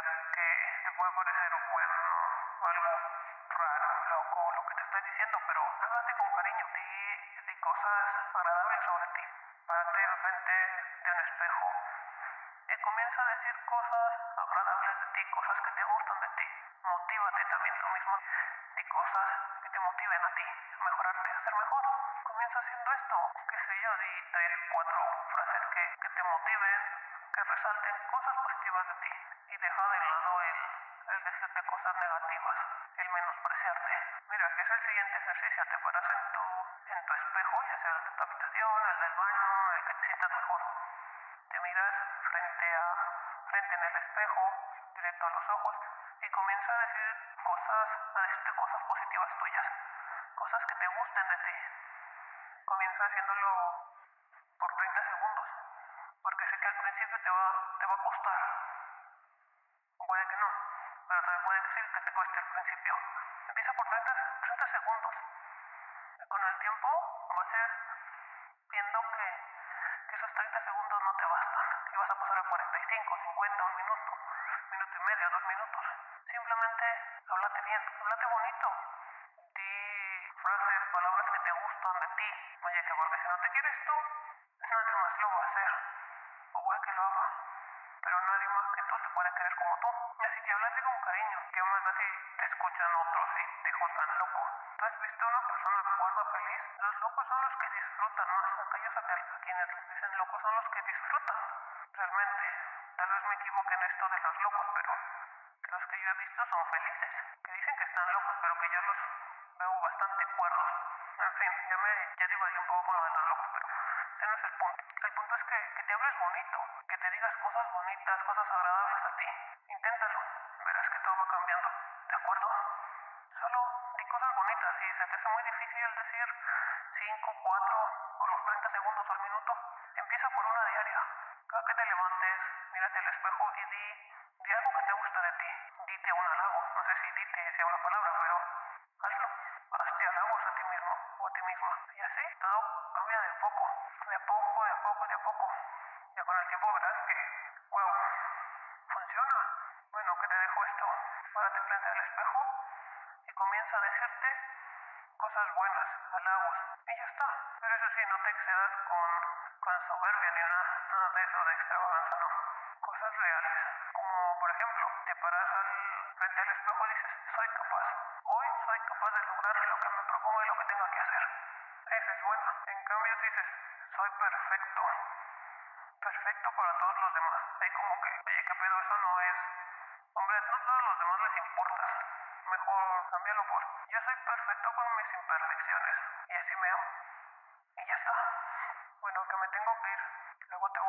Mira, que te puede parecer, bueno, algo raro, loco, lo que te estoy diciendo, pero háblate con cariño, di, di cosas agradables sobre ti. Párate enfrente de un espejo y comienza a decir cosas agradables de ti, cosas que te gustan de ti. Motívate también tú mismo. Di cosas que te motiven a ti, mejorarte, a ser mejor. Comienza haciendo esto, qué sé yo, di tres, cuatro frases que, que te motiven, que resalten cosas positivas de ti. Y deja de lado el, el decirte cosas negativas, el menospreciarte. Mira, que es el siguiente ejercicio, te paras en tu, en tu espejo, ya sea el de tu habitación, el del baño, el que te sientas mejor. Te miras frente a frente en el espejo, directo a los ojos, y comienza a decir cosas, a decirte cosas positivas tuyas, cosas que te gusten de ti. Comienza haciéndolo por 30 segundos, porque sé que al principio te va, a costar. Puede que no, pero también puede que sí que te cueste al principio. Empieza por 30, 30 segundos. Con el tiempo vas a ir viendo que, esos 30 segundos no te bastan y vas a pasar a 45, 50, un minuto, minuto y medio, dos minutos. Simplemente háblate bien, háblate bonito. Di frases, palabras que te gustan de ti. Oye, que porque si no te quieres tú, nadie más lo va a hacer. O puede que lo haga. Pero nadie más que tú te puede querer como tú. Así que háblate con cariño. Que más da si te escuchan otros y te juzgan loco. ¿Tú has visto a una persona cuerda feliz? Los locos son los que disfrutan más. Aquellos a quienes les dicen locos son los que disfrutan. Realmente. Tal vez me equivoque en esto de los locos, pero los que yo he visto son felices. Que dicen que están locos, pero que yo los veo bastante cuerdos. En fin, ya me ya divagué un poco con lo de los locos, pero ese no es el punto. El punto es que, que te hables bonito, que te digas cosas bonitas, cosas agradables a ti. Inténtalo, verás que todo va cambiando, ¿de acuerdo? Solo di cosas bonitas. Si se te hace muy difícil decir 5, 4 o los 30 segundos al minuto, empieza por una diaria. Cada que te levantes, mírate al espejo y di, di algo que te gusta de ti. Dite un halago. No sé si dite sea una palabra, pero hazlo. Hazte halagos a ti mismo o a ti misma. Y así todo cambia de poco, poco, de a poco. Ya con el tiempo verás que, wow, funciona. Bueno, que te dejo esto. Párate frente al espejo y comienza a decirte cosas buenas, halagos, y ya está. Pero eso sí, no te excedas con, con soberbia ni nada, de eso de extravaganza, no. Cosas reales, como por ejemplo, te paras al, frente al espejo y dices, soy capaz. Hoy soy capaz de lograr lo que me proponga y lo que tenga que hacer bueno. En cambio, si dices, soy perfecto, perfecto para todos los demás. Hay como que, oye, qué pedo, eso no es. Hombre, no todos los demás les importa. Mejor cámbialo por, yo soy perfecto con mis imperfecciones. Y así me amo. Y ya está. Bueno, que me tengo que ir. Luego te